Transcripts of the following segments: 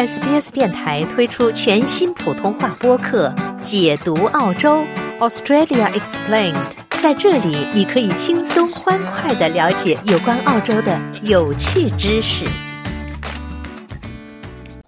SBS 电台推出全新普通话播客《解读澳洲 Australia Explained》。在这里，你可以轻松欢快的了解有关澳洲的有趣知识。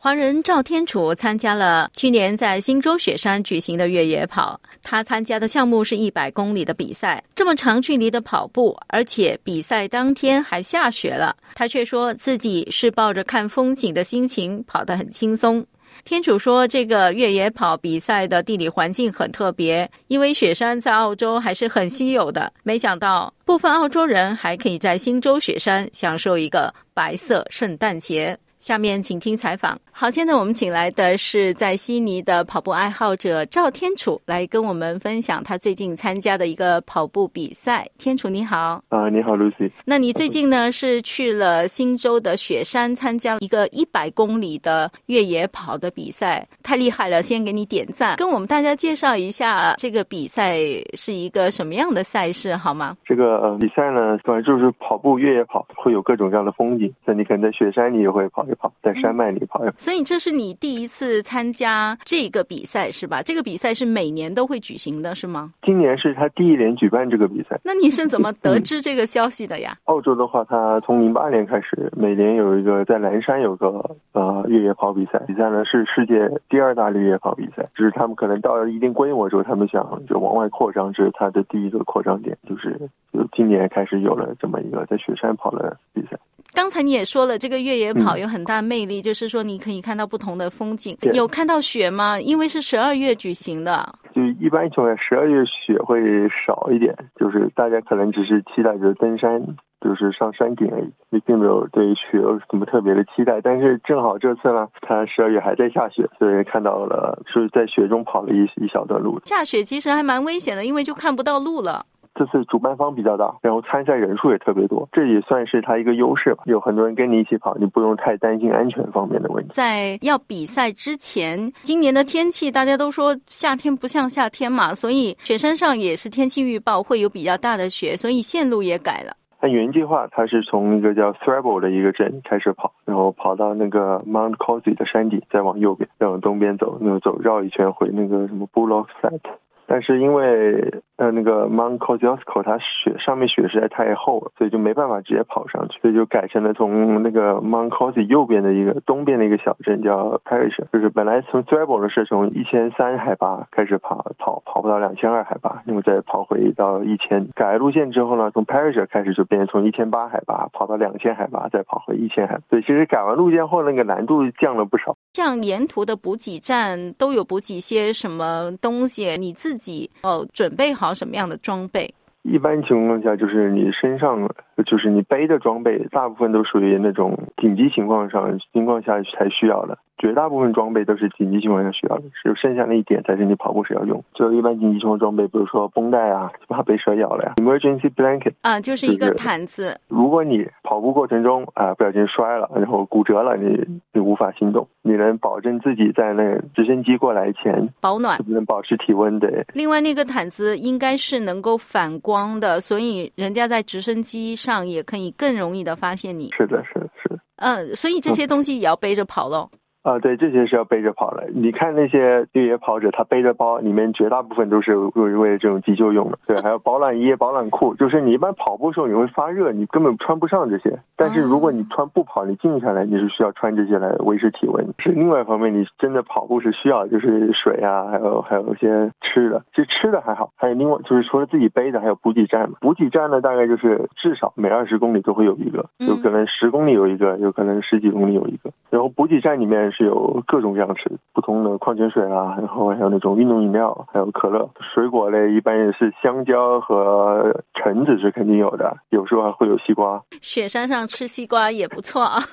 华人赵天楚参加了去年在新州雪山举行的越野跑。他参加的项目是一百公里的比赛，这么长距离的跑步，而且比赛当天还下雪了，他却说自己是抱着看风景的心情跑得很轻松。天楚说，这个越野跑比赛的地理环境很特别，因为雪山在澳洲还是很稀有的。没想到，部分澳洲人还可以在新州雪山享受一个白色圣诞节。下面请听采访。好，现在我们请来的是在悉尼的跑步爱好者赵天楚，来跟我们分享他最近参加的一个跑步比赛。天楚你好，啊，你好，Lucy。那你最近呢是去了新州的雪山参加一个一百公里的越野跑的比赛，太厉害了！先给你点赞，跟我们大家介绍一下这个比赛是一个什么样的赛事好吗？这个呃比赛呢，反正就是跑步越野跑，会有各种各样的风景。那你可能在雪山你也会跑一跑，在山脉里跑一跑。所以这是你第一次参加这个比赛是吧？这个比赛是每年都会举行的是吗？今年是他第一年举办这个比赛。那你是怎么得知这个消息的呀？澳洲的话，他从零八年开始，每年有一个在蓝山有个呃越野跑比赛，比赛呢是世界第二大越野跑比赛，就是他们可能到了一定规模之后，他们想就往外扩张，这是他的第一个扩张点，就是就今年开始有了这么一个在雪山跑的比赛。刚才你也说了，这个越野跑有很大魅力，就是说你可以看到不同的风景。有看到雪吗？因为是十二月举行的。就一般情况下，十二月雪会少一点，就是大家可能只是期待着登山，就是上山顶而已，你并没有对雪有什么特别的期待。但是正好这次呢，它十二月还在下雪，所以看到了是在雪中跑了一一小段路。下雪其实还蛮危险的，因为就看不到路了。这次主办方比较大，然后参赛人数也特别多，这也算是它一个优势吧。有很多人跟你一起跑，你不用太担心安全方面的问题。在要比赛之前，今年的天气大家都说夏天不像夏天嘛，所以雪山上也是天气预报会有比较大的雪，所以线路也改了。按原计划，他是从一个叫 Thrable 的一个镇开始跑，然后跑到那个 Mount Cossey 的山顶，再往右边，再往东边走，那个走绕一圈回那个什么 Bullock Flat。但是因为呃那个 Mount Kosciuszko 它雪上面雪实在太厚了，所以就没办法直接跑上去，所以就改成了从那个 Mount Cossey 右边的一个东边的一个小镇叫 Parish，就是本来从 t r a b l e 是从一千三海拔开始跑，跑跑不到两千二海拔，然后再跑回到一千。改了路线之后呢，从 Parish 开始就变成从一千八海拔跑到两千海拔，再跑回一千海。所以其实改完路线后，那个难度降了不少。像沿途的补给站都有补给些什么东西？你自己哦准备好什么样的装备？一般情况下，就是你身上就是你背的装备，大部分都属于那种紧急情况上情况下才需要的。绝大部分装备都是紧急情况下需要的，只有剩下那一点才是你跑步时要用。就一般紧急情况装备，比如说绷带啊，怕被蛇咬了呀，emergency blanket 啊，就是一个毯子。如果你跑步过程中啊不小心摔了，然后骨折了，你你无法行动，你能保证自己在那直升机过来前保暖，能保持体温的。另外，那个毯子应该是能够反光的，所以人家在直升机上也可以更容易的发现你。是的，是的，是的。嗯，所以这些东西也要背着跑喽。啊，对，这些是要背着跑的。你看那些越野跑者，他背着包，里面绝大部分都是为为了这种急救用的。对，还有保暖衣、保暖裤。就是你一般跑步的时候你会发热，你根本穿不上这些。但是如果你穿不跑，你静下来，你是需要穿这些来维持体温。是另外一方面，你真的跑步是需要就是水啊，还有还有一些吃的。其实吃的还好，还有另外就是除了自己背的，还有补给站嘛。补给站呢，大概就是至少每二十公里都会有一个，有可能十公里有一个，有可能十几公里有一个。然后补给站里面是有各种样吃不同的矿泉水啊，然后还有那种运动饮料，还有可乐。水果类一般也是香蕉和橙子是肯定有的，有时候还会有西瓜。雪山上吃西瓜也不错啊。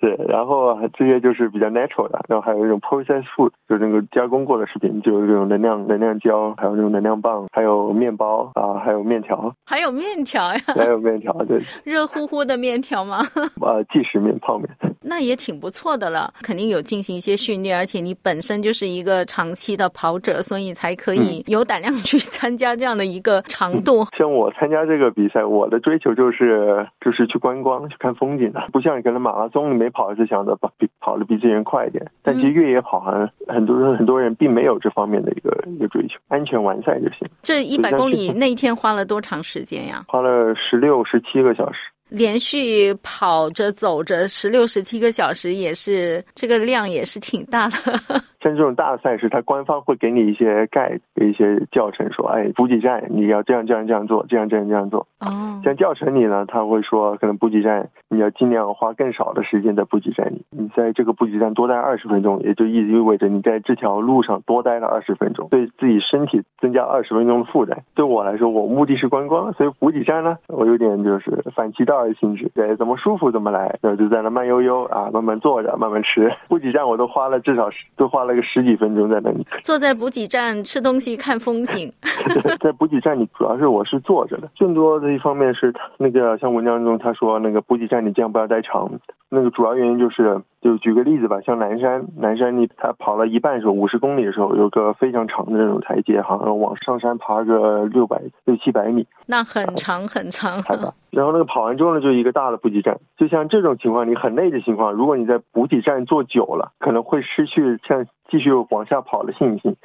对，然后这些就是比较 natural 的，然后还有一种 processed food，就是那个加工过的食品，就有这种能量能量胶，还有那种能量棒，还有面包啊，还有面条，还有面条呀，还有面条，对，热乎乎的面条吗？啊，即食面、泡面。那也挺不错的了。肯定有进行一些训练，而且你本身就是一个长期的跑者，所以才可以有胆量去参加这样的一个长度。像我参加这个比赛，我的追求就是就是去观光、去看风景的，不像可能马拉松你没跑是想着跑比跑的比这些人快一点，但其实越野跑好像很多人很多人并没有这方面的一个一个追求，安全完赛就行。这一百公里那一天花了多长时间呀？花了十六、十七个小时。连续跑着走着十六十七个小时，也是这个量也是挺大的。像这种大赛事，它官方会给你一些盖一些教程，说，哎，补给站你要这样这样这样做，这样这样这样做。哦。像教程里呢，他会说，可能补给站你要尽量花更少的时间在补给站里，你在这个补给站多待二十分钟，也就意意味着你在这条路上多待了二十分钟，对自己身体增加二十分钟的负担。对我来说，我目的是观光，所以补给站呢，我有点就是反其道而行之，对，怎么舒服怎么来，然后就在那慢悠悠啊，慢慢坐着，慢慢吃。补给站我都花了至少都花了。那个十几分钟在那里，坐在补给站吃东西看风景。在补给站里，主要是我是坐着的。更多的一方面是他那个像文章中他说那个补给站你尽量不要待长。那个主要原因就是，就举个例子吧，像南山，南山你他跑了一半时候，五十公里的时候，有个非常长的那种台阶，好像往上山爬个六百六七百米，那很长很长。然后那个跑完之后呢，就一个大的补给站，就像这种情况，你很累的情况，如果你在补给站坐久了，可能会失去像继续往下跑的信心。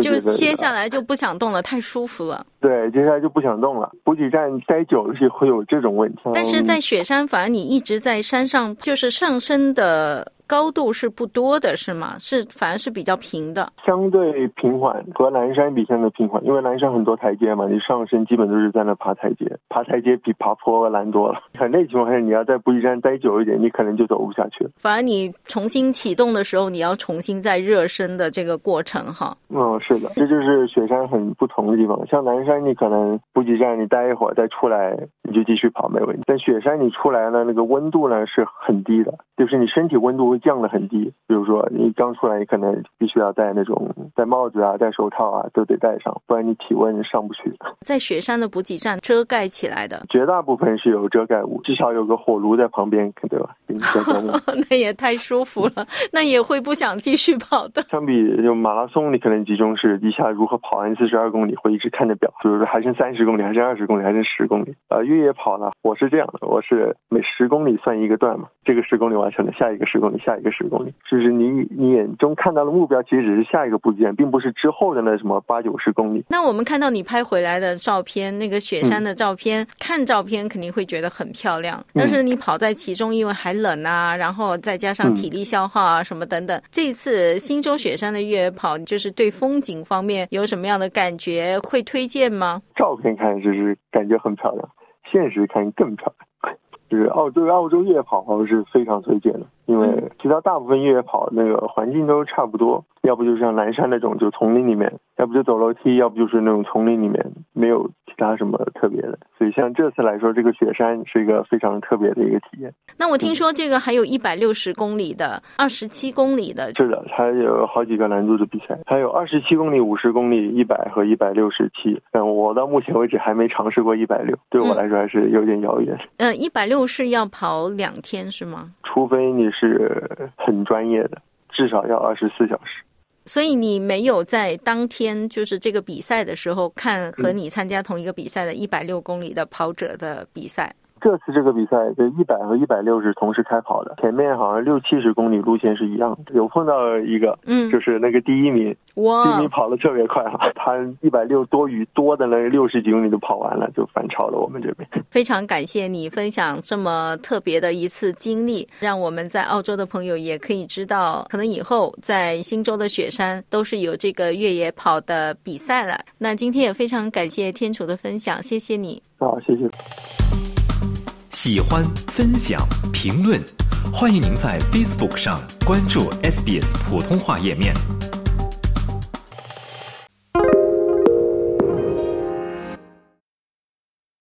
就歇下来就不想动了，太舒服了。对，接下来就不想动了。补给站待久了是会有这种问题。但是在雪山，反而你一直在山上，就是上升的。高度是不多的，是吗？是反而是比较平的，相对平缓，和南山比相对平缓。因为南山很多台阶嘛，你上升基本都是在那爬台阶，爬台阶比爬坡难多了。很累情况下，你要在补给站待久一点，你可能就走不下去了。反而你重新启动的时候，你要重新再热身的这个过程，哈。嗯，是的，这就是雪山很不同的地方。像南山，你可能补给站你待一会儿再出来，你就继续跑没问题。但雪山你出来呢，那个温度呢是很低的，就是你身体温度。降得很低，比如说你刚出来，你可能必须要戴那种戴帽子啊、戴手套啊，都得戴上，不然你体温上不去。在雪山的补给站遮盖起来的，绝大部分是有遮盖物，至少有个火炉在旁边，对吧？那也太舒服了，那也会不想继续跑的。相比就马拉松，你可能集中是一下如何跑完四十二公里，会一直看着表，比如说还剩三十公里，还剩二十公里，还剩十公里。呃，越野跑呢，我是这样的，我是每十公里算一个段嘛，这个十公里完成了，下一个十公里，下一个十公里，就是你你眼中看到的目标，其实只是下一个部件，并不是之后的那什么八九十公里。那我们看到你拍回来的照片，那个雪山的照片，看照片肯定会觉得很漂亮，但是你跑在其中，因为还冷啊，然后再加上体力消耗啊什么等等。这次新州雪山的越野跑，就是对风景方面有什么样的感觉？会推荐吗？照片看就是感觉很漂亮，现实看更漂亮。就是澳洲澳洲越野跑，我是非常推荐的。因为其他大部分越野跑那个环境都差不多，要不就像南山那种就丛林里面，要不就走楼梯，要不就是那种丛林里面没有其他什么特别的。所以像这次来说，这个雪山是一个非常特别的一个体验。那我听说这个还有一百六十公里的、二十七公里的，是的，它有好几个难度的比赛，还有二十七公里、五十公里、一百和一百六十七。嗯，我到目前为止还没尝试过一百六，对我来说还是有点遥远。嗯，一百六是要跑两天是吗？除非你是很专业的，至少要二十四小时。所以你没有在当天就是这个比赛的时候看和你参加同一个比赛的一百六公里的跑者的比赛。这次这个比赛，就一百和一百六是同时开跑的，前面好像六七十公里路线是一样的。有碰到一个，嗯，就是那个第一名，哇，第一名跑的特别快哈，他一百六多余多的那六十几公里都跑完了，就反超了我们这边。非常感谢你分享这么特别的一次经历，让我们在澳洲的朋友也可以知道，可能以后在新州的雪山都是有这个越野跑的比赛了。那今天也非常感谢天楚的分享，谢谢你。好，谢谢。喜欢、分享、评论，欢迎您在 Facebook 上关注 SBS 普通话页面。